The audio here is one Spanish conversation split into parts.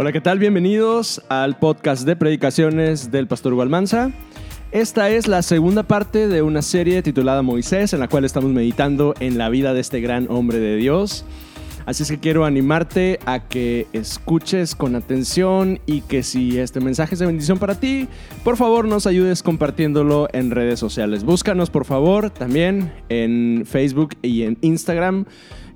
Hola, ¿qué tal? Bienvenidos al podcast de predicaciones del Pastor Gualmanza. Esta es la segunda parte de una serie titulada Moisés, en la cual estamos meditando en la vida de este gran hombre de Dios. Así es que quiero animarte a que escuches con atención y que si este mensaje es de bendición para ti, por favor nos ayudes compartiéndolo en redes sociales. Búscanos por favor también en Facebook y en Instagram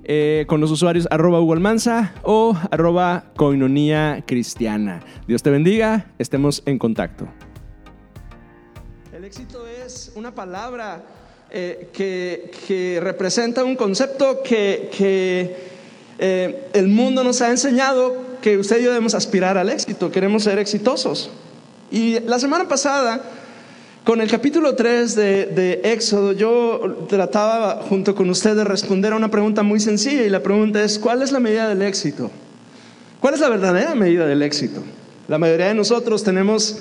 eh, con los usuarios arroba Mansa o arroba Coinonía Cristiana. Dios te bendiga, estemos en contacto. El éxito es una palabra eh, que, representa un concepto que, eh, el mundo nos ha enseñado que usted y yo debemos aspirar al éxito, queremos ser exitosos. Y la semana pasada con el capítulo 3 de, Éxodo, yo trataba junto con usted de responder a una pregunta muy sencilla y la pregunta es, ¿cuál es la medida del éxito? ¿Cuál es la verdadera medida del éxito? La mayoría de nosotros tenemos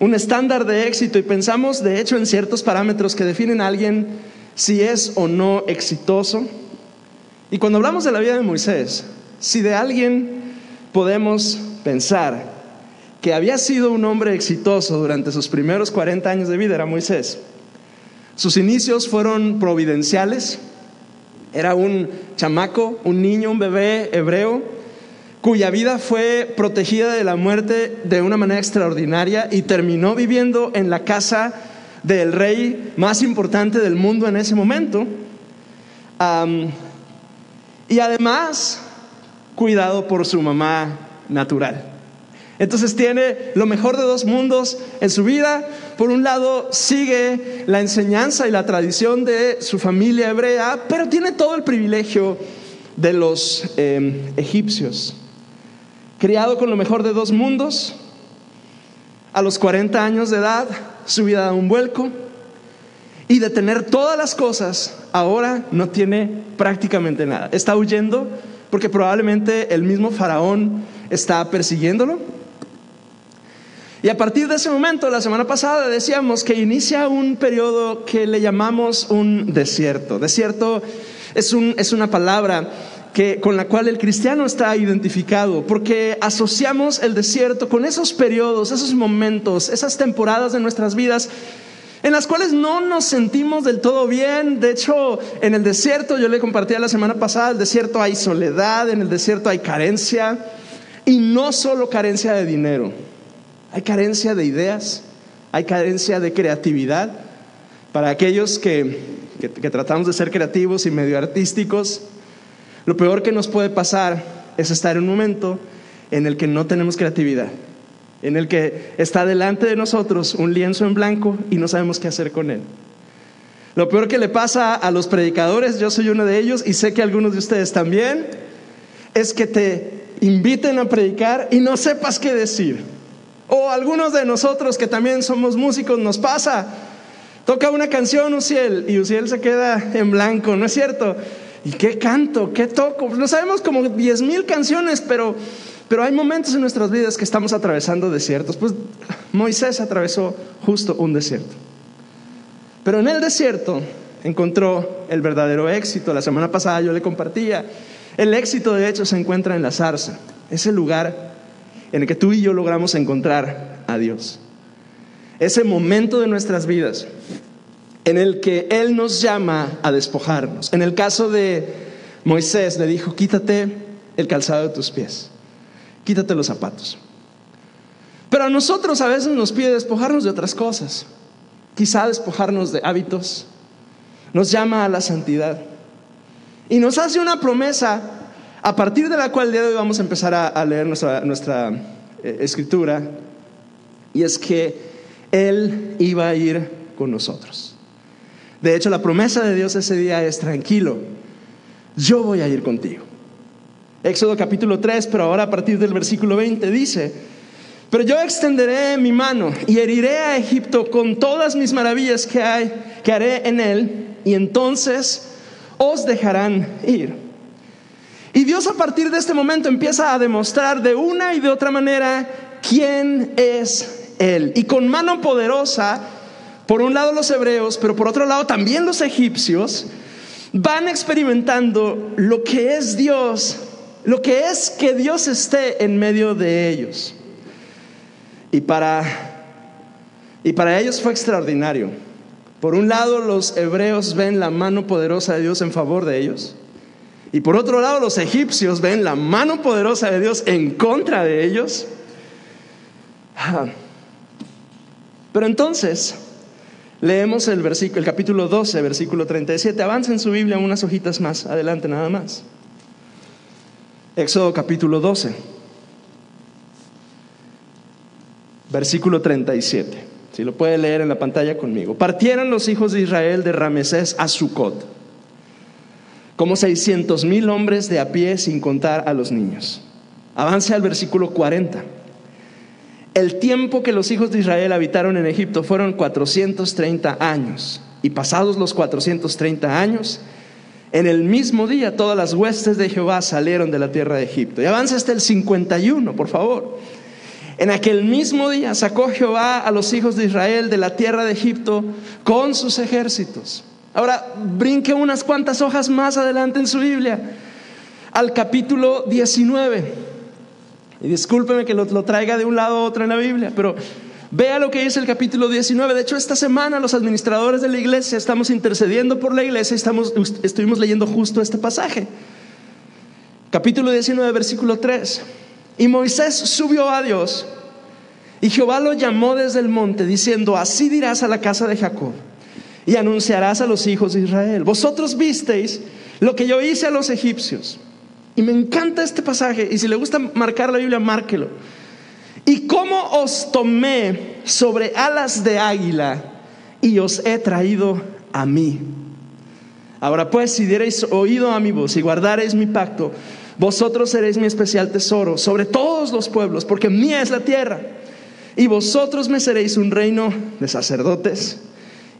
un estándar de éxito y pensamos, de hecho, en ciertos parámetros que definen a alguien si es o no exitoso. Y cuando hablamos de la vida de Moisés, si de alguien podemos pensar que había sido un hombre exitoso durante sus primeros 40 años de vida era Moisés. Sus inicios fueron providenciales. Era un chamaco, un niño, un bebé hebreo, cuya vida fue protegida de la muerte de una manera extraordinaria y terminó viviendo en la casa del rey más importante del mundo en ese momento. y además, cuidado por su mamá natural. Entonces tiene lo mejor de dos mundos en su vida. Por un lado sigue la enseñanza y la tradición de su familia hebrea, pero tiene todo el privilegio de los em, egipcios. Criado con lo mejor de dos mundos, a los 40 años de edad su vida da un vuelco y de tener todas las cosas, ahora no tiene prácticamente nada. Está huyendo porque probablemente el mismo faraón está persiguiéndolo y a partir de ese momento, la semana pasada decíamos que inicia un periodo que le llamamos un desierto. Desierto es, un, es una palabra que, con la cual el cristiano está identificado, porque asociamos el desierto con esos periodos, esos momentos, esas temporadas de nuestras vidas en las cuales no nos sentimos del todo bien. De hecho, en el desierto, yo le compartía la semana pasada, el desierto hay soledad, en el desierto hay carencia, y no solo carencia de dinero. Hay carencia de ideas, hay carencia de creatividad. Para aquellos que, tratamos de ser creativos y medio artísticos, lo peor que nos puede pasar es estar en un momento en el que no tenemos creatividad, en el que está delante de nosotros un lienzo en blanco y no sabemos qué hacer con él. Lo peor que le pasa a los predicadores, yo soy uno de ellos y sé que algunos de ustedes también, es que te inviten a predicar y no sepas qué decir. O algunos de nosotros que también somos músicos nos pasa. Toca una canción Uciel y Uciel se queda en blanco, ¿no es cierto? ¿Y qué canto? ¿Qué toco? No sabemos como diez mil canciones, pero, pero hay momentos en nuestras vidas que estamos atravesando desiertos. Pues Moisés atravesó justo un desierto. Pero en el desierto encontró el verdadero éxito. La semana pasada yo le compartía. El éxito de hecho se encuentra en la zarza, ese lugar en el que tú y yo logramos encontrar a Dios. Ese momento de nuestras vidas en el que Él nos llama a despojarnos. En el caso de Moisés le dijo, quítate el calzado de tus pies, quítate los zapatos. Pero a nosotros a veces nos pide despojarnos de otras cosas, quizá despojarnos de hábitos, nos llama a la santidad y nos hace una promesa a partir de la cual el día de hoy vamos a empezar a, leer nuestra, eh, escritura, y es que Él iba a ir con nosotros. De hecho, la promesa de Dios ese día es tranquilo, yo voy a ir contigo. Éxodo capítulo 3, pero ahora a partir del versículo 20 dice, pero yo extenderé mi mano y heriré a Egipto con todas mis maravillas que hay, que haré en él, y entonces os dejarán ir. Y Dios a partir de este momento empieza a demostrar de una y de otra manera quién es Él. Y con mano poderosa, por un lado los hebreos, pero por otro lado también los egipcios, van experimentando lo que es Dios lo que es que Dios esté en medio de ellos. Y para, y para ellos fue extraordinario. Por un lado, los hebreos ven la mano poderosa de Dios en favor de ellos. Y por otro lado, los egipcios ven la mano poderosa de Dios en contra de ellos. Pero entonces, leemos el, versículo, el capítulo 12, versículo 37. Avanza en su Biblia unas hojitas más, adelante nada más. Éxodo capítulo 12, versículo 37. Si lo puede leer en la pantalla conmigo. Partieron los hijos de Israel de Ramesés a Sucot como 600 mil hombres de a pie sin contar a los niños. Avance al versículo 40. El tiempo que los hijos de Israel habitaron en Egipto fueron 430 años. Y pasados los 430 años, en el mismo día todas las huestes de Jehová salieron de la tierra de Egipto. Y avance hasta el 51, por favor. En aquel mismo día sacó Jehová a los hijos de Israel de la tierra de Egipto con sus ejércitos. Ahora, brinque unas cuantas hojas más adelante en su Biblia, al capítulo 19. Y discúlpeme que lo, traiga de un lado a otro en la Biblia, pero vea lo que dice el capítulo 19. De hecho, esta semana los administradores de la iglesia estamos intercediendo por la iglesia y estamos, estuvimos leyendo justo este pasaje. Capítulo 19, versículo 3. Y Moisés subió a Dios y Jehová lo llamó desde el monte diciendo, así dirás a la casa de Jacob y anunciarás a los hijos de Israel. Vosotros visteis lo que yo hice a los egipcios. Y me encanta este pasaje. Y si le gusta marcar la Biblia, márquelo. Y cómo os tomé sobre alas de águila y os he traído a mí. Ahora pues, si diereis oído a mi voz y guardareis mi pacto, vosotros seréis mi especial tesoro sobre todos los pueblos, porque mía es la tierra. Y vosotros me seréis un reino de sacerdotes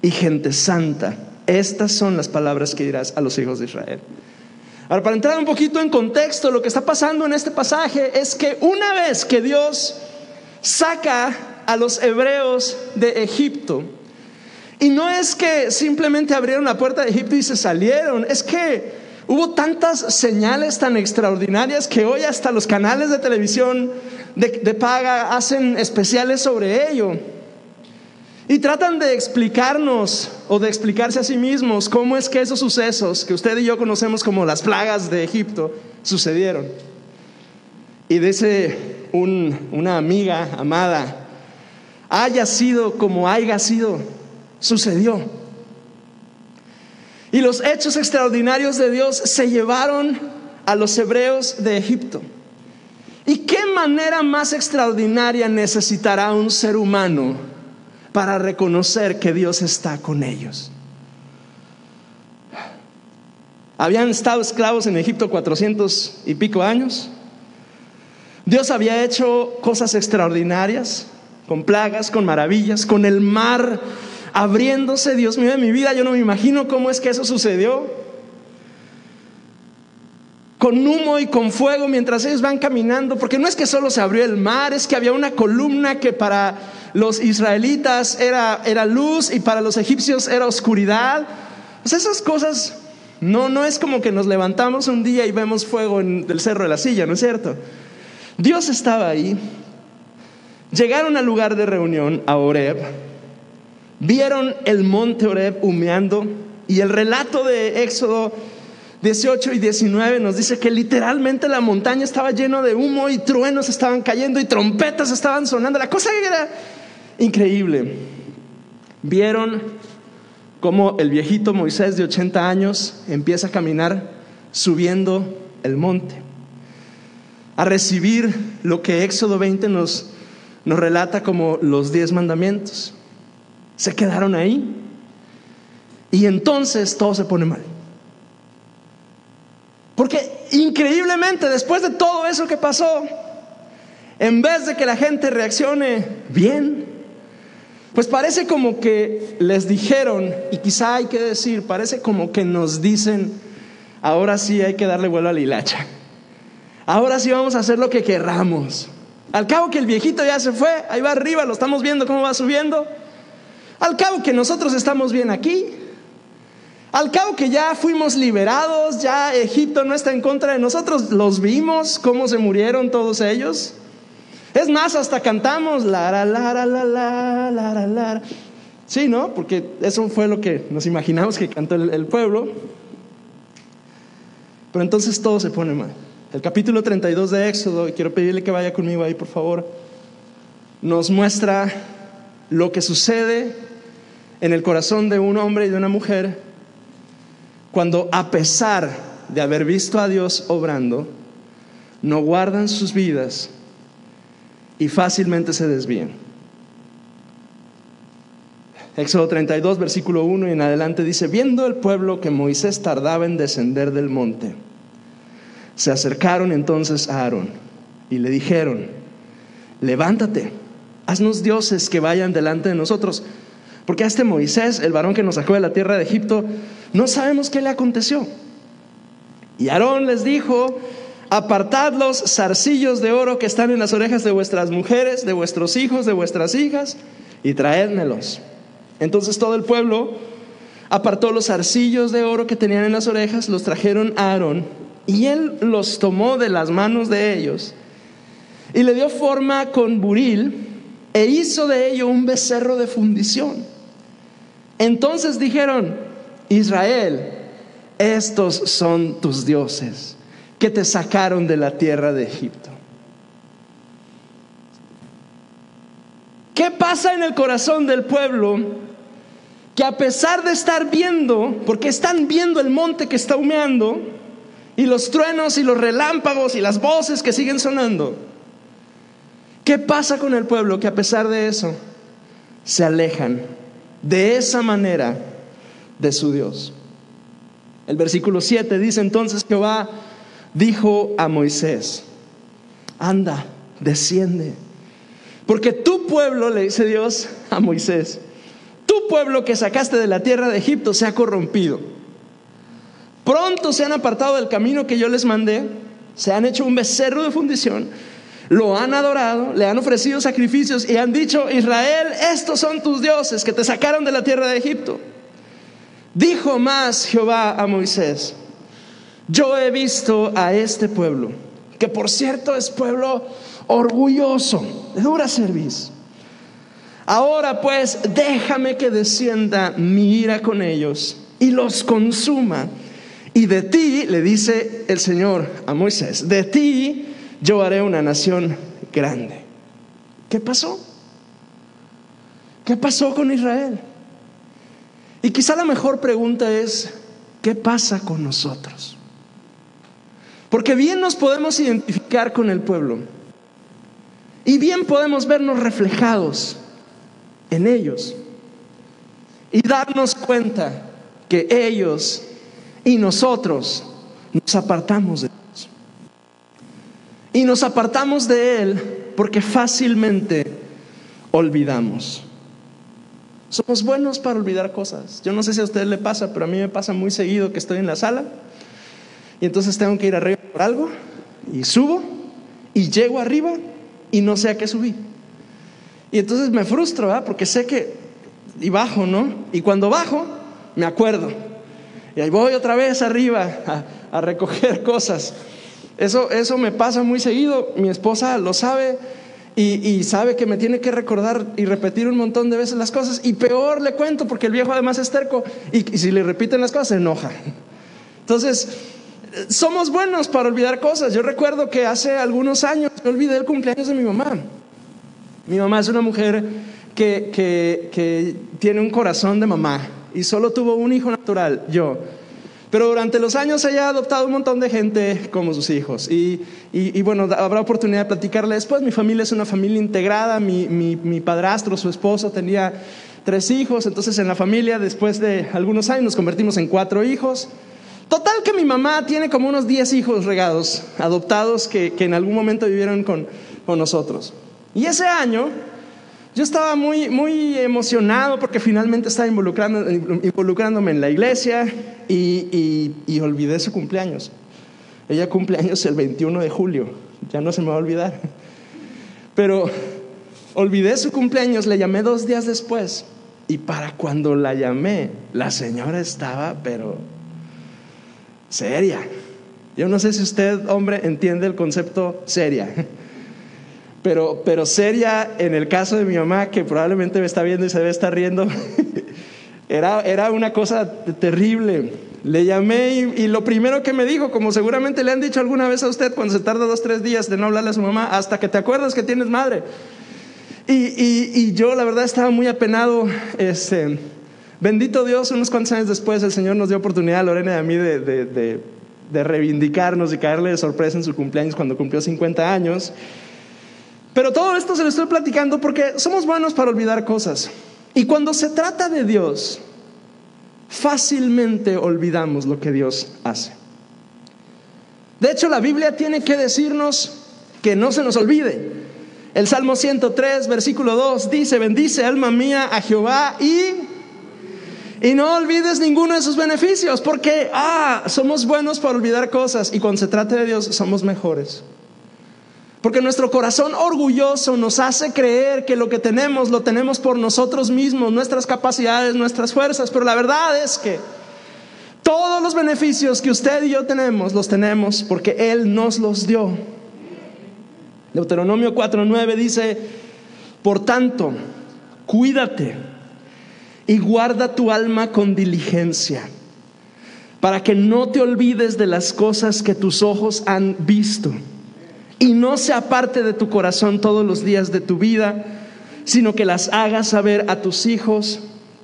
y gente santa. Estas son las palabras que dirás a los hijos de Israel. Ahora, para entrar un poquito en contexto, lo que está pasando en este pasaje es que una vez que Dios saca a los hebreos de Egipto, y no es que simplemente abrieron la puerta de Egipto y se salieron, es que hubo tantas señales tan extraordinarias que hoy hasta los canales de televisión de, de paga hacen especiales sobre ello. Y tratan de explicarnos o de explicarse a sí mismos cómo es que esos sucesos que usted y yo conocemos como las plagas de Egipto sucedieron. Y dice una amiga amada, haya sido como haya sido, sucedió. Y los hechos extraordinarios de Dios se llevaron a los hebreos de Egipto. ¿Y qué manera más extraordinaria necesitará un ser humano para reconocer que Dios está con ellos. Habían estado esclavos en Egipto cuatrocientos y pico años. Dios había hecho cosas extraordinarias, con plagas, con maravillas, con el mar abriéndose. Dios mío, en mi vida yo no me imagino cómo es que eso sucedió. Con humo y con fuego mientras ellos van caminando, porque no es que solo se abrió el mar, es que había una columna que para los israelitas era, era luz y para los egipcios era oscuridad. Pues esas cosas no, no es como que nos levantamos un día y vemos fuego en el cerro de la silla, ¿no es cierto? Dios estaba ahí. Llegaron al lugar de reunión, a Oreb. Vieron el monte Oreb humeando y el relato de Éxodo 18 y 19 nos dice que literalmente la montaña estaba lleno de humo y truenos estaban cayendo y trompetas estaban sonando. La cosa era increíble. Vieron cómo el viejito Moisés de 80 años empieza a caminar subiendo el monte, a recibir lo que Éxodo 20 nos, nos relata como los diez mandamientos. Se quedaron ahí y entonces todo se pone mal. Porque increíblemente después de todo eso que pasó, en vez de que la gente reaccione bien, pues parece como que les dijeron, y quizá hay que decir, parece como que nos dicen, ahora sí hay que darle vuelo a la hilacha. Ahora sí vamos a hacer lo que querramos. Al cabo que el viejito ya se fue, ahí va arriba, lo estamos viendo cómo va subiendo. Al cabo que nosotros estamos bien aquí. Al cabo que ya fuimos liberados, ya Egipto no está en contra de nosotros, los vimos cómo se murieron todos ellos. Es más, hasta cantamos. La, la, la, la, la, la, la, Sí, ¿no? Porque eso fue lo que nos imaginamos que cantó el, el pueblo. Pero entonces todo se pone mal. El capítulo 32 de Éxodo, y quiero pedirle que vaya conmigo ahí, por favor, nos muestra lo que sucede en el corazón de un hombre y de una mujer cuando a pesar de haber visto a Dios obrando, no guardan sus vidas y fácilmente se desvían. Éxodo 32, versículo 1 y en adelante dice, viendo el pueblo que Moisés tardaba en descender del monte, se acercaron entonces a Aarón y le dijeron, levántate, haznos dioses que vayan delante de nosotros, porque a este Moisés, el varón que nos sacó de la tierra de Egipto, no sabemos qué le aconteció. Y Aarón les dijo, apartad los zarcillos de oro que están en las orejas de vuestras mujeres, de vuestros hijos, de vuestras hijas, y traédmelos. Entonces todo el pueblo apartó los zarcillos de oro que tenían en las orejas, los trajeron a Aarón, y él los tomó de las manos de ellos, y le dio forma con buril, e hizo de ello un becerro de fundición. Entonces dijeron, Israel, estos son tus dioses que te sacaron de la tierra de Egipto. ¿Qué pasa en el corazón del pueblo? Que a pesar de estar viendo, porque están viendo el monte que está humeando, y los truenos y los relámpagos y las voces que siguen sonando, ¿qué pasa con el pueblo? Que a pesar de eso, se alejan de esa manera de su Dios. El versículo 7 dice entonces Jehová dijo a Moisés, anda, desciende, porque tu pueblo, le dice Dios a Moisés, tu pueblo que sacaste de la tierra de Egipto se ha corrompido. Pronto se han apartado del camino que yo les mandé, se han hecho un becerro de fundición, lo han adorado, le han ofrecido sacrificios y han dicho, Israel, estos son tus dioses que te sacaron de la tierra de Egipto. Dijo más Jehová a Moisés, yo he visto a este pueblo, que por cierto es pueblo orgulloso, de dura servicio. Ahora pues déjame que descienda mi ira con ellos y los consuma. Y de ti, le dice el Señor a Moisés, de ti yo haré una nación grande. ¿Qué pasó? ¿Qué pasó con Israel? Y quizá la mejor pregunta es, ¿qué pasa con nosotros? Porque bien nos podemos identificar con el pueblo y bien podemos vernos reflejados en ellos y darnos cuenta que ellos y nosotros nos apartamos de Dios. Y nos apartamos de Él porque fácilmente olvidamos. Somos buenos para olvidar cosas. Yo no sé si a usted le pasa, pero a mí me pasa muy seguido que estoy en la sala y entonces tengo que ir arriba por algo y subo y llego arriba y no sé a qué subí. Y entonces me frustro, ¿verdad? Porque sé que y bajo, ¿no? Y cuando bajo, me acuerdo. Y ahí voy otra vez arriba a, a recoger cosas. Eso, eso me pasa muy seguido. Mi esposa lo sabe y, sabe que me tiene que recordar y repetir un montón de veces las cosas. Y peor le cuento porque el viejo además es terco y, si le repiten las cosas se enoja. Entonces, somos buenos para olvidar cosas. Yo recuerdo que hace algunos años yo olvidé el cumpleaños de mi mamá. Mi mamá es una mujer que, que tiene un corazón de mamá y solo tuvo un hijo natural, yo. Pero durante los años ella ha adoptado un montón de gente como sus hijos. Y, bueno, habrá oportunidad de platicarle después. Mi familia es una familia integrada. Mi, mi, padrastro, su esposo, tenía tres hijos. Entonces en la familia, después de algunos años, nos convertimos en cuatro hijos. Total que mi mamá tiene como unos diez hijos regados, adoptados, que, que en algún momento vivieron con, con nosotros. Y ese año yo estaba muy, muy emocionado porque finalmente estaba involucrando, involucrándome en la iglesia y, y, olvidé su cumpleaños. Ella cumpleaños el 21 de julio, ya no se me va a olvidar. Pero olvidé su cumpleaños, le llamé dos días después Y para cuando la llamé, la señora estaba, pero seria. Yo no sé si usted, hombre, entiende el concepto seria. Pero, pero seria en el caso de mi mamá, que probablemente me está viendo y se debe estar riendo, era, era una cosa terrible. Le llamé y, lo primero que me dijo, como seguramente le han dicho alguna vez a usted cuando se tarda dos, tres días de no hablarle a su mamá, hasta que te acuerdas que tienes madre. Y, yo la verdad estaba muy apenado. Este, bendito Dios, unos cuantos años después el Señor nos dio oportunidad a Lorena y a mí de, reivindicarnos y caerle de sorpresa en su cumpleaños cuando cumplió 50 años. Pero todo esto se lo estoy platicando porque somos buenos para olvidar cosas. Y cuando se trata de Dios, fácilmente olvidamos lo que Dios hace. De hecho, la Biblia tiene que decirnos que no se nos olvide. El Salmo 103, versículo 2 dice, bendice alma mía a Jehová y... Y no olvides ninguno de sus beneficios, porque, ah, somos buenos para olvidar cosas y cuando se trata de Dios somos mejores. Porque nuestro corazón orgulloso nos hace creer que lo que tenemos lo tenemos por nosotros mismos, nuestras capacidades, nuestras fuerzas. Pero la verdad es que todos los beneficios que usted y yo tenemos los tenemos porque Él nos los dio. Deuteronomio 4.9 dice, por tanto, cuídate y guarda tu alma con diligencia para que no te olvides de las cosas que tus ojos han visto y no se aparte de tu corazón todos los días de tu vida, sino que las hagas saber a tus hijos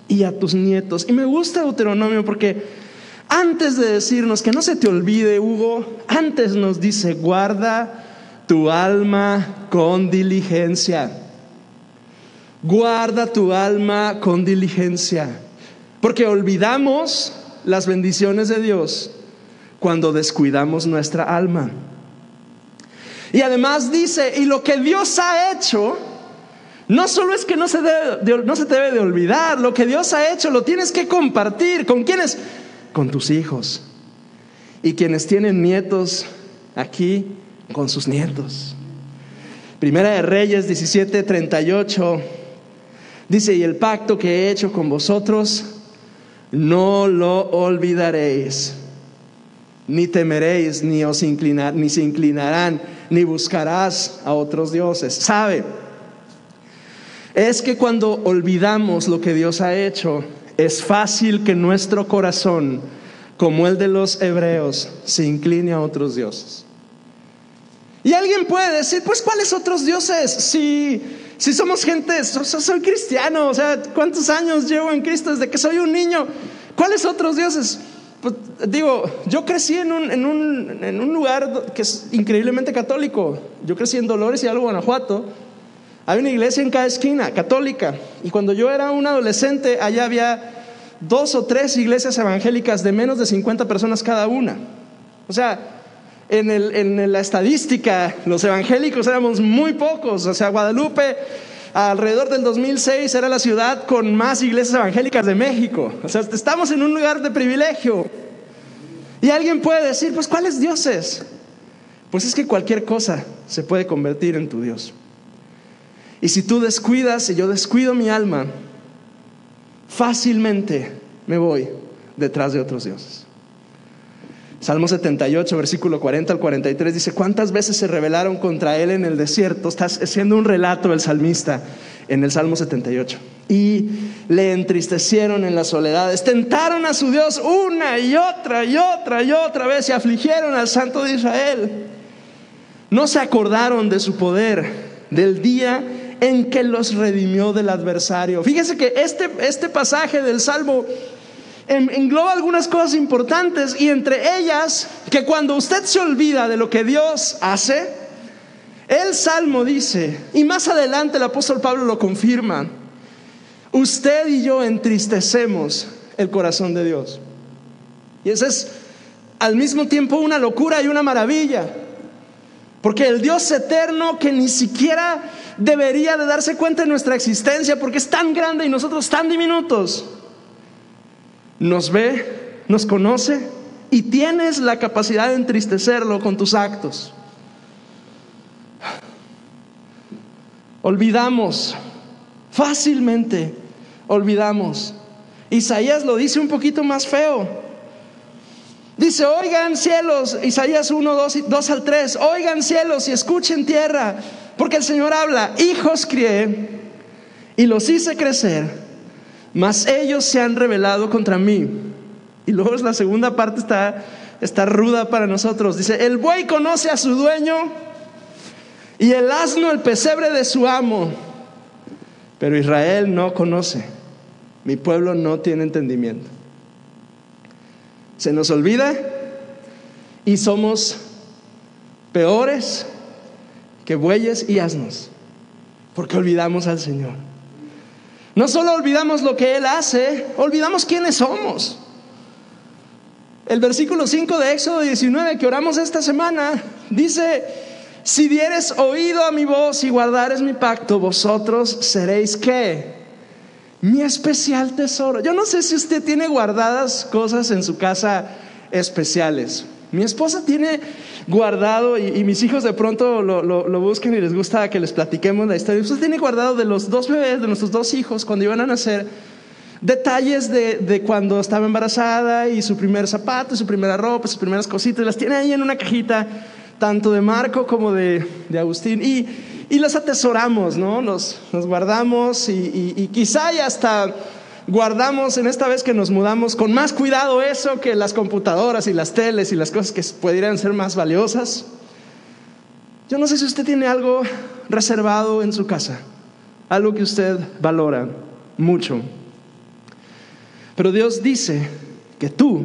y a tus nietos. Y me gusta Deuteronomio porque antes de decirnos que no se te olvide, Hugo, antes nos dice, guarda tu alma con diligencia. Guarda tu alma con diligencia. Porque olvidamos las bendiciones de Dios cuando descuidamos nuestra alma. Y además dice, y lo que Dios ha hecho, no solo es que no se, no se te debe de olvidar, lo que Dios ha hecho lo tienes que compartir. ¿Con quiénes? Con tus hijos. Y quienes tienen nietos aquí, con sus nietos. Primera de Reyes 17, 38. Dice, y el pacto que he hecho con vosotros, no lo olvidaréis ni temeréis, ni os inclinar, ni se inclinarán, ni buscarás a otros dioses. ¿Sabe? Es que cuando olvidamos lo que Dios ha hecho, es fácil que nuestro corazón, como el de los hebreos, se incline a otros dioses. Y alguien puede decir, pues ¿cuáles otros dioses? Si, si somos gente, soy cristiano, o sea, ¿cuántos años llevo en Cristo desde que soy un niño? ¿Cuáles otros dioses? Pues, digo, yo crecí en un, en, un, en un, lugar que es increíblemente católico. Yo crecí en Dolores y algo Guanajuato. Hay una iglesia en cada esquina, católica. Y cuando yo era un adolescente, allá había dos o tres iglesias evangélicas de menos de 50 personas cada una. O sea, en, la estadística, los evangélicos éramos muy pocos. O sea, Guadalupe alrededor del 2006 era la ciudad con más iglesias evangélicas de México. O sea, estamos en un lugar de privilegio. Y alguien puede decir, pues ¿cuáles dioses? Pues es que cualquier cosa se puede convertir en tu Dios. Y si tú descuidas y yo descuido mi alma, fácilmente me voy detrás de otros dioses. Salmo 78, versículo 40 al 43 dice, ¿cuántas veces se rebelaron contra él en el desierto? Está haciendo un relato el salmista en el Salmo 78. Y le entristecieron en las soledades, tentaron a su Dios una y otra y otra y otra vez y afligieron al Santo de Israel. No se acordaron de su poder, del día en que los redimió del adversario. Fíjese que este, este pasaje del Salmo engloba algunas cosas importantes y entre ellas que cuando usted se olvida de lo que Dios hace, el Salmo dice, y más adelante el apóstol Pablo lo confirma, usted y yo entristecemos el corazón de Dios. Y eso es al mismo tiempo una locura y una maravilla. Porque el Dios eterno que ni siquiera debería de darse cuenta de nuestra existencia porque es tan grande y nosotros tan diminutos, nos ve, nos conoce y tienes la capacidad de entristecerlo con tus actos. Olvidamos, fácilmente olvidamos. Isaías lo dice un poquito más feo. Dice, oigan cielos, Isaías 1, 2, 2 al 3, oigan cielos y escuchen tierra, porque el Señor habla, hijos crié y los hice crecer, mas ellos se han rebelado contra mí. Y luego la segunda parte está, está ruda para nosotros. Dice, el buey conoce a su dueño y el asno el pesebre de su amo, pero Israel no conoce. Mi pueblo no tiene entendimiento. Se nos olvida y somos peores que bueyes y asnos, porque olvidamos al Señor. No solo olvidamos lo que Él hace, olvidamos quiénes somos. El versículo 5 de Éxodo 19 que oramos esta semana dice, si dieres oído a mi voz y guardares mi pacto, vosotros seréis qué? mi especial tesoro. Yo no sé si usted tiene guardadas cosas en su casa especiales. Mi esposa tiene guardado, y, mis hijos de pronto lo, buscan y les gusta que les platiquemos la historia. Usted tiene guardado de los dos bebés, de nuestros dos hijos, cuando iban a nacer, detalles de, cuando estaba embarazada y su primer zapato, su primera ropa, sus primeras cositas. Las tiene ahí en una cajita, tanto de Marco como de, de Agustín. Y y las atesoramos, ¿no? Los, guardamos y, quizá ya hasta guardamos en esta vez que nos mudamos con más cuidado eso que las computadoras y las teles y las cosas que pudieran ser más valiosas. Yo no sé si usted tiene algo reservado en su casa, algo que usted valora mucho. Pero Dios dice que tú,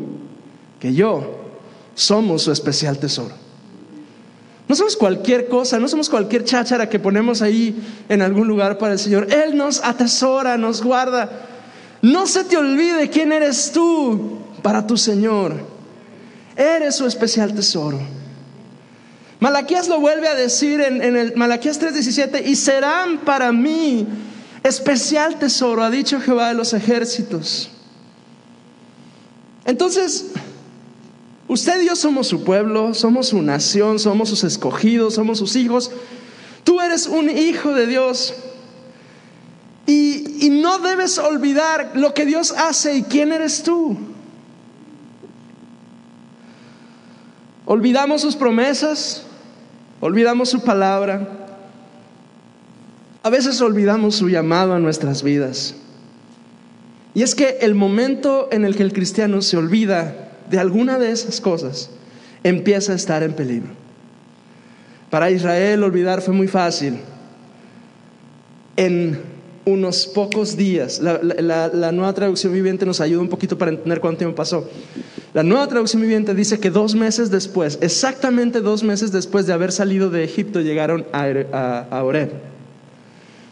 que yo, somos su especial tesoro. No somos cualquier cosa, no somos cualquier cháchara que ponemos ahí en algún lugar para el Señor. Él nos atesora, nos guarda. No se te olvide quién eres tú para tu Señor. Eres su especial tesoro. Malaquías lo vuelve a decir en, el Malaquías 3:17, y serán para mí especial tesoro, ha dicho Jehová de los ejércitos. Entonces, Usted y yo somos su pueblo, somos su nación, somos sus escogidos, somos sus hijos. Tú eres un hijo de Dios. Y, no debes olvidar lo que Dios hace y quién eres tú. Olvidamos sus promesas, olvidamos su palabra. A veces olvidamos su llamado a nuestras vidas. Y es que el momento en el que el cristiano se olvida de alguna de esas cosas, empieza a estar en peligro. Para Israel olvidar fue muy fácil. En unos pocos días, la, nueva traducción viviente nos ayuda un poquito para entender cuánto tiempo pasó. La nueva traducción viviente dice que dos meses después, exactamente dos meses después de haber salido de Egipto, llegaron a, a, a Oreb.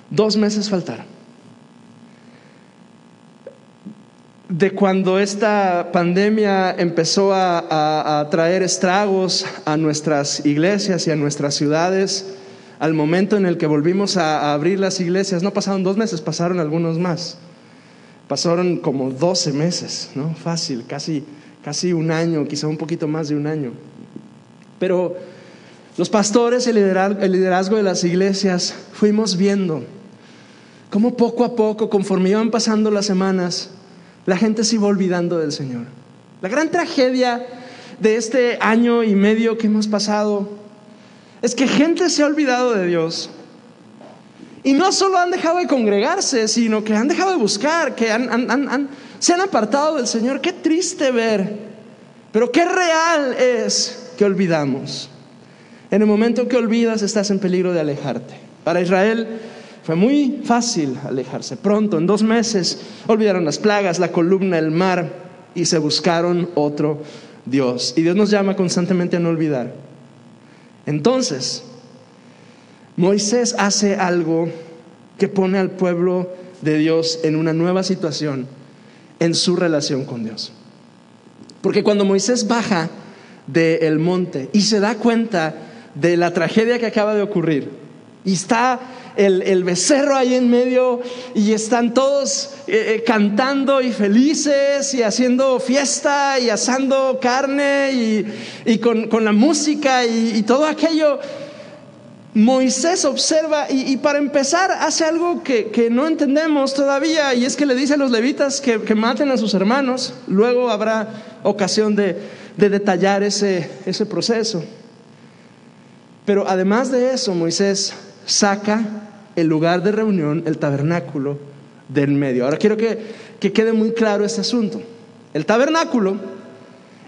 Dos meses faltaron. de cuando esta pandemia empezó a, traer estragos a nuestras iglesias y a nuestras ciudades, al momento en el que volvimos a, abrir las iglesias, no pasaron dos meses, pasaron algunos más. Pasaron como 12 meses, ¿no? Fácil, casi, casi un año, quizá un poquito más de un año. Pero los pastores, el liderazgo de las iglesias, fuimos viendo cómo poco a poco, conforme iban pasando las semanas, la gente se iba olvidando del Señor. La gran tragedia de este año y medio que hemos pasado es que gente se ha olvidado de Dios. Y no solo han dejado de congregarse, sino que han dejado de buscar, que se han apartado del Señor. Qué triste ver, pero qué real es que olvidamos. En el momento que olvidas estás en peligro de alejarte. Para Israel fue muy fácil alejarse. Pronto, en dos meses, olvidaron las plagas, la columna, el mar y se buscaron otro Dios. Y Dios nos llama constantemente a no olvidar. Entonces, Moisés hace algo que pone al pueblo de Dios en una nueva situación en su relación con Dios. Porque cuando Moisés baja del monte y se da cuenta de la tragedia que acaba de ocurrir y está el, becerro ahí en medio y están todos eh, eh, cantando y felices y haciendo fiesta y asando carne y, con, la música y, todo aquello. Moisés observa y, para empezar hace algo que, no entendemos todavía y es que le dice a los levitas que, maten a sus hermanos. Luego habrá ocasión de, detallar ese, ese proceso. Pero además de eso, Moisés saca el lugar de reunión, el tabernáculo, del medio. Ahora quiero que, quede muy claro este asunto. El tabernáculo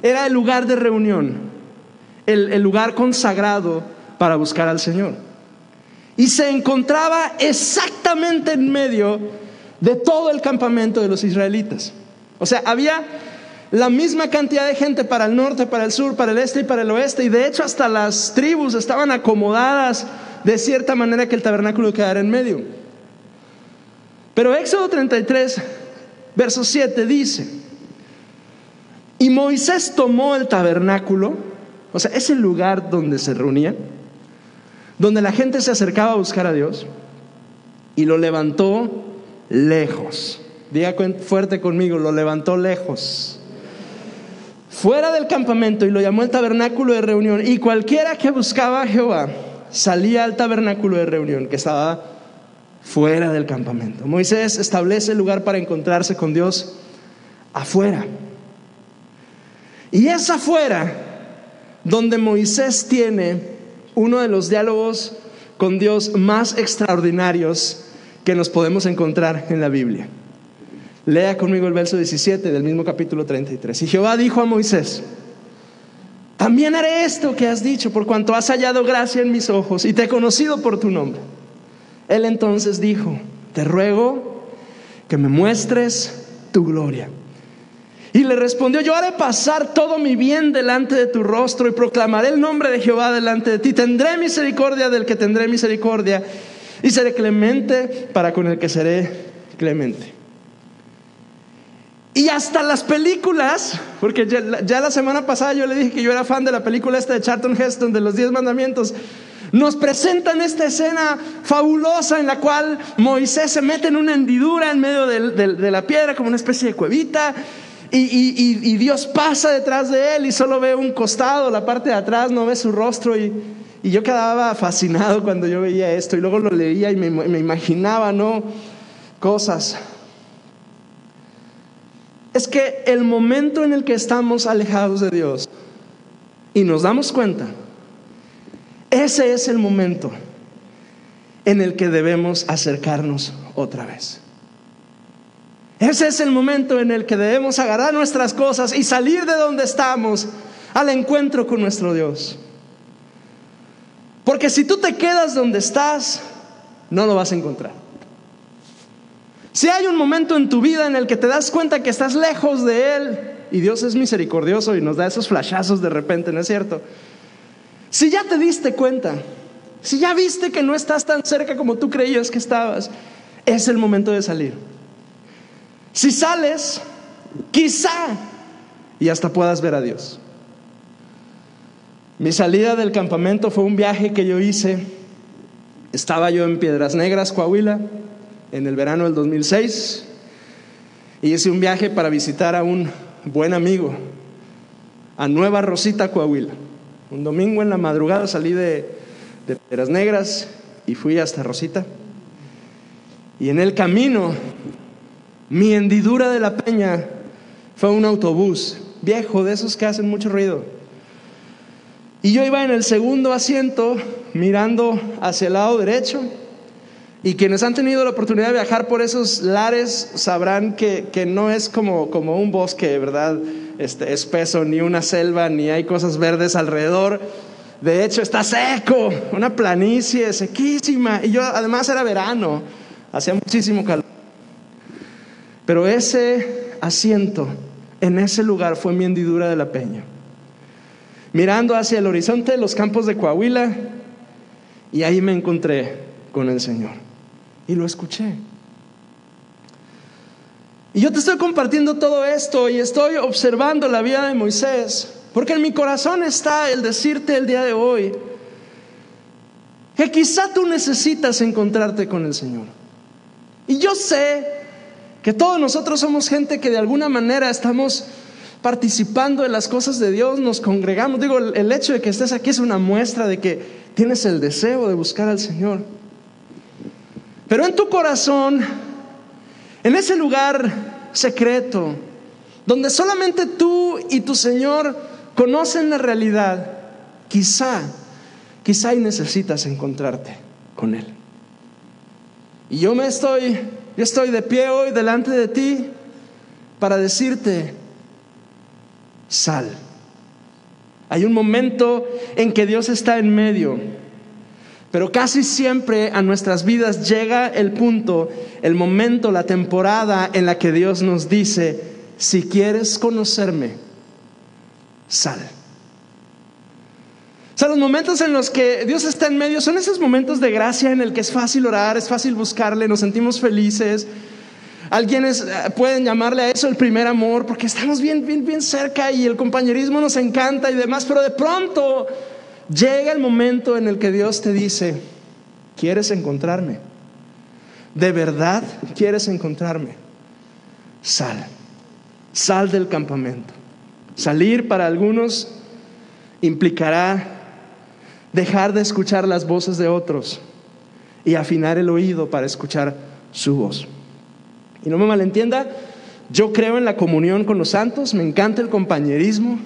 era el lugar de reunión, el lugar consagrado para buscar al Señor. Y se encontraba exactamente en medio de todo el campamento de los israelitas. O sea, había la misma cantidad de gente para el norte, para el sur, para el este y para el oeste. Y de hecho hasta las tribus estaban acomodadas de cierta manera que el tabernáculo quedara en medio. Pero Éxodo 33, verso 7 dice, y Moisés tomó el tabernáculo, o sea, ese lugar donde se reunían, donde la gente se acercaba a buscar a Dios y lo levantó lejos. Diga fuerte conmigo, lo levantó lejos. Fuera del campamento y lo llamó el tabernáculo de reunión. Y cualquiera que buscaba a Jehová salía al tabernáculo de reunión que estaba fuera del campamento. Moisés establece el lugar para encontrarse con Dios afuera. Y es afuera donde Moisés tiene uno de los diálogos con Dios más extraordinarios que nos podemos encontrar en la Biblia. Lea conmigo el verso 17 del mismo capítulo 33. Y Jehová dijo a Moisés, también haré esto que has dicho, por cuanto has hallado gracia en mis ojos y te he conocido por tu nombre. Él entonces dijo, te ruego que me muestres tu gloria. Y le respondió, yo haré pasar todo mi bien delante de tu rostro y proclamaré el nombre de Jehová delante de ti. Tendré misericordia del que tendré misericordia y seré clemente para con el que seré clemente. Y hasta las películas, porque ya, la semana pasada yo le dije que yo era fan de la película esta de Charlton Heston de los diez mandamientos, nos presentan esta escena fabulosa en la cual Moisés se mete en una hendidura en medio de la piedra como una especie de cuevita y, Dios pasa detrás de él y solo ve un costado, la parte de atrás, no ve su rostro. Y, yo quedaba fascinado cuando yo veía esto y luego lo leía y me, me imaginaba, ¿no? Cosas. Es que el momento en el que estamos alejados de Dios y nos damos cuenta, ese es el momento en el que debemos acercarnos otra vez. Ese es el momento en el que debemos agarrar nuestras cosas y salir de donde estamos al encuentro con nuestro Dios. Porque si tú te quedas donde estás, no lo vas a encontrar. Si hay un momento en tu vida en el que te das cuenta que estás lejos de Él, y Dios es misericordioso y nos da esos flashazos de repente, ¿no es cierto? Si ya te diste cuenta, si ya viste que no estás tan cerca como tú creías que estabas, es el momento de salir. Si sales, quizá, y hasta puedas ver a Dios. Mi salida del campamento fue un viaje que yo hice. Estaba yo en Piedras Negras, Coahuila, en el verano del 2006. Y hice un viaje para visitar a un buen amigo, a Nueva Rosita, Coahuila. Un domingo en la madrugada salí de, de Negras y fui hasta Rosita. Y en el camino mi hendidura de la peña fue un autobús viejo, de esos que hacen mucho ruido. Y yo iba en el segundo asiento mirando hacia el lado derecho. Y quienes han tenido la oportunidad de viajar por esos lares sabrán que, no es como, como un bosque, ¿verdad? Este, espeso, ni una selva, ni hay cosas verdes alrededor. De hecho, está seco, una planicie sequísima. Y yo, además, era verano, hacía muchísimo calor. Pero ese asiento en ese lugar fue mi hendidura de la peña. Mirando hacia el horizonte los campos de Coahuila, y ahí me encontré con el Señor. Y lo escuché. Y yo te estoy compartiendo todo esto y estoy observando la vida de Moisés, porque en mi corazón está el decirte el día de hoy que quizá tú necesitas encontrarte con el Señor. Y yo sé que todos nosotros somos gente que de alguna manera estamos participando de las cosas de Dios, nos congregamos. Digo, el hecho de que estés aquí es una muestra de que tienes el deseo de buscar al Señor. Pero en tu corazón, en ese lugar secreto, donde solamente tú y tu Señor conocen la realidad, quizá, quizá y necesitas encontrarte con Él. Y yo me estoy, yo estoy de pie hoy delante de ti para decirte, sal. Hay un momento en que Dios está en medio, pero casi siempre a nuestras vidas llega el punto, el momento, la temporada en la que Dios nos dice, si quieres conocerme, sal. O sea, los momentos en los que Dios está en medio son esos momentos de gracia en el que es fácil orar, es fácil buscarle, nos sentimos felices. Alguienes eh, pueden llamarle a eso el primer amor porque estamos bien, bien, bien cerca y el compañerismo nos encanta y demás, pero de pronto llega el momento en el que Dios te dice, ¿quieres encontrarme? ¿De verdad quieres encontrarme? Sal, sal del campamento. Salir para algunos implicará dejar de escuchar las voces de otros y afinar el oído para escuchar su voz. Y no me malentienda, yo creo en la comunión con los santos, me encanta el compañerismo.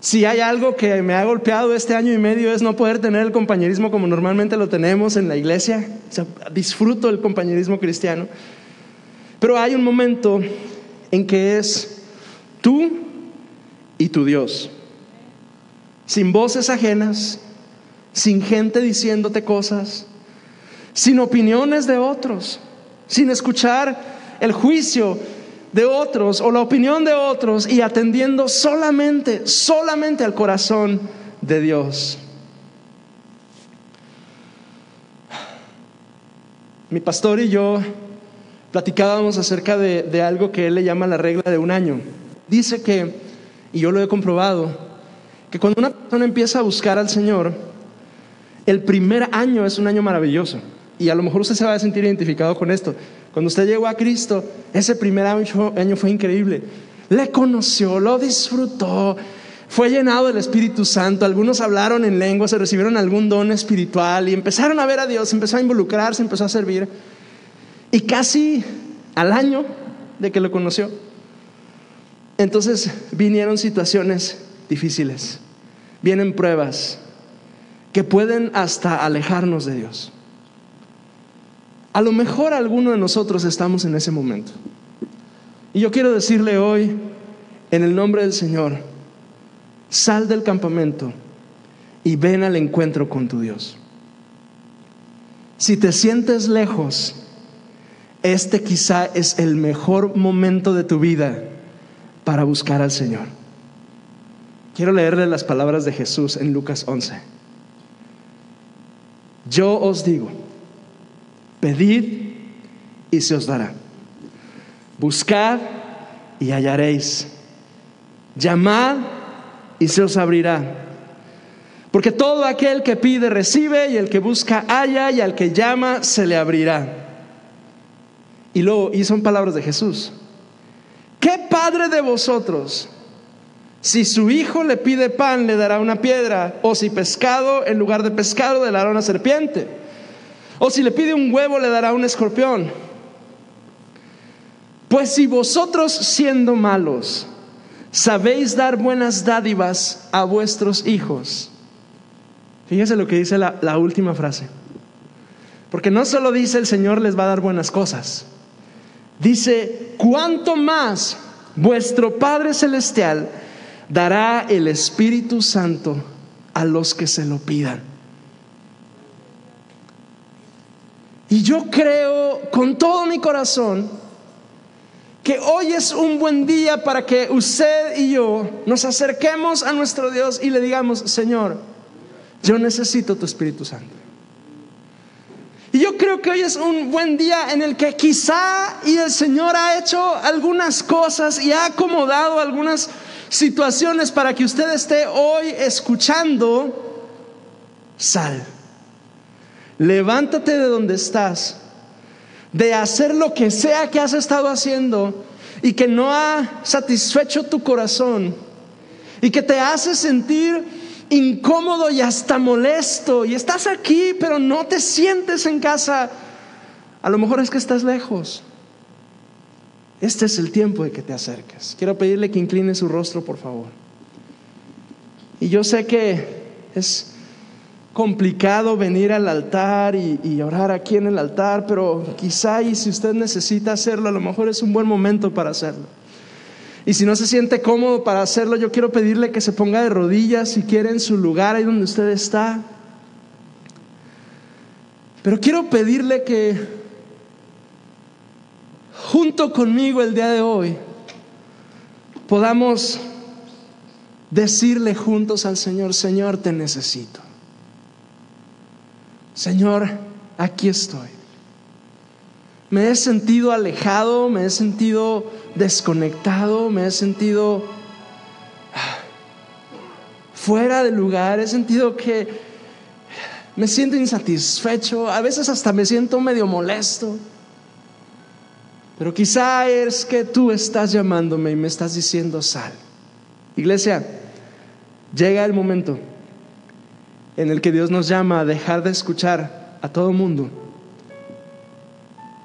Si hay algo que me ha golpeado este año y medio es no poder tener el compañerismo como normalmente lo tenemos en la iglesia. disfruto el compañerismo cristiano. Pero hay un momento en que es tú y tu Dios. Sin voces ajenas, sin gente diciéndote cosas, sin opiniones de otros, sin escuchar el juicio de otros o la opinión de otros y atendiendo solamente, solamente al corazón de Dios. Mi pastor y yo platicábamos acerca de, de, algo que él le llama la regla de un año. Dice que, y yo lo he comprobado, que cuando una persona empieza a buscar al Señor, el primer año es un año maravilloso. Y a lo mejor usted se va a sentir identificado con esto. Cuando usted llegó a Cristo, ese primer año, fue increíble. Le conoció, lo disfrutó, fue llenado del Espíritu Santo. Algunos hablaron en lengua, se recibieron algún don espiritual y empezaron a ver a Dios, empezó a involucrarse, empezó a servir. Y casi al año de que lo conoció, entonces vinieron situaciones difíciles, vienen pruebas, que pueden hasta alejarnos de Dios. A lo mejor alguno de nosotros estamos en ese momento. Y yo quiero decirle hoy, en el nombre del Señor, sal del campamento y ven al encuentro con tu Dios. Si te sientes lejos, este quizá es el mejor momento de tu vida para buscar al Señor. Quiero leerle las palabras de Jesús en Lucas 11. Yo os digo, pedid y se os dará. Buscad y hallaréis. Llamad y se os abrirá. Porque todo aquel que pide recibe y el que busca halla y al que llama se le abrirá. Y luego, y son palabras de Jesús. ¿Qué padre de vosotros si su hijo le pide pan, le dará una piedra, o si pescado, en lugar de pescado, le dará una serpiente, o si le pide un huevo, le dará un escorpión. Pues si vosotros siendo malos sabéis dar buenas dádivas a vuestros hijos, fíjese lo que dice la, la última frase, porque no solo dice el Señor les va a dar buenas cosas, dice, cuánto más vuestro Padre Celestial dará el Espíritu Santo a los que se lo pidan. Y yo creo con todo mi corazón que hoy es un buen día para que usted y yo nos acerquemos a nuestro Dios y le digamos, Señor, yo necesito tu Espíritu Santo. Y yo creo que hoy es un buen día en el que quizá y el Señor ha hecho algunas cosas y ha acomodado algunas situaciones para que usted esté hoy escuchando, sal. Levántate de donde estás, de hacer lo que sea que has estado haciendo y que no ha satisfecho tu corazón y que te hace sentir incómodo y hasta molesto y estás aquí pero no te sientes en casa, a lo mejor es que estás lejos. Este es el tiempo de que te acerques. Quiero pedirle que incline su rostro, por favor. Y yo sé que es complicado venir al altar y, orar aquí en el altar, pero quizá y si usted necesita hacerlo, a lo mejor es un buen momento para hacerlo. Y si no se siente cómodo para hacerlo, yo quiero pedirle que se ponga de rodillas si quiere en su lugar ahí donde usted está. Pero quiero pedirle que junto conmigo el día de hoy podamos decirle juntos al Señor, Señor, te necesito. Señor, aquí estoy. Me he sentido alejado, me he sentido desconectado, me he sentido ah, fuera de lugar, he sentido que me siento insatisfecho, a veces hasta me siento medio molesto. Pero quizá es que tú estás llamándome y me estás diciendo sal. Iglesia, llega el momento en el que Dios nos llama a dejar de escuchar a todo mundo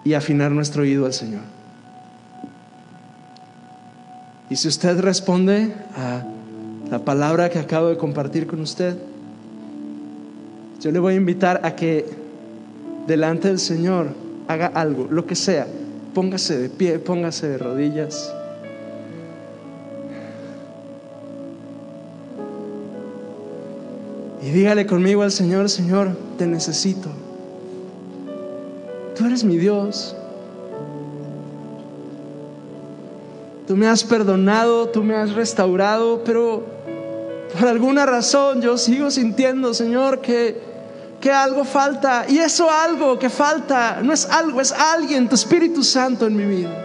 y afinar nuestro oído al Señor. Y si usted responde a la palabra que acabo de compartir con usted, yo le voy a invitar a que delante del Señor haga algo, lo que sea. Póngase de pie, póngase de rodillas. Dígale conmigo al Señor, Señor, te necesito. Tú eres mi Dios. Tú me has perdonado, tú me has restaurado, pero por alguna razón yo sigo sintiendo, Señor, que, que algo falta. Y eso algo que falta no es algo, es alguien, tu Espíritu Santo en mi vida.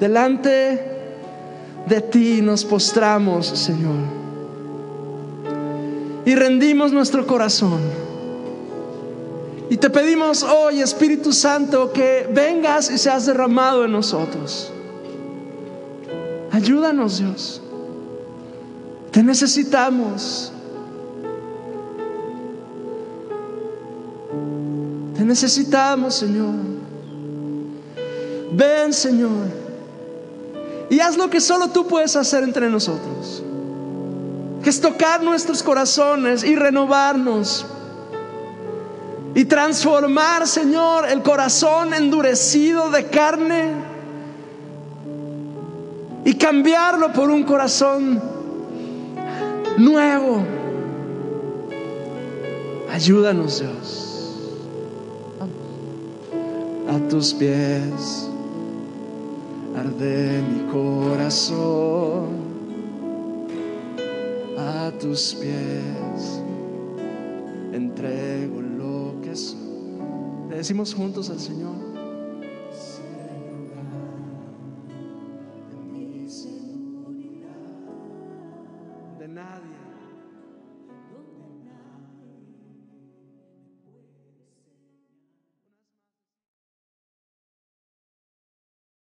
Delante de ti nos postramos, Señor y rendimos nuestro corazón. Y te pedimos hoy, Espíritu Santo, que vengas y seas derramado en nosotros. Ayúdanos, Dios. Te necesitamos. Te necesitamos, Señor. Ven, Señor. Y haz lo que solo tú puedes hacer entre nosotros que es tocar nuestros corazones y renovarnos. Y transformar, Señor, el corazón endurecido de carne y cambiarlo por un corazón nuevo. Ayúdanos, Dios. A tus pies arde mi corazón tus pies entrego lo que soy. Le decimos juntos al Señor.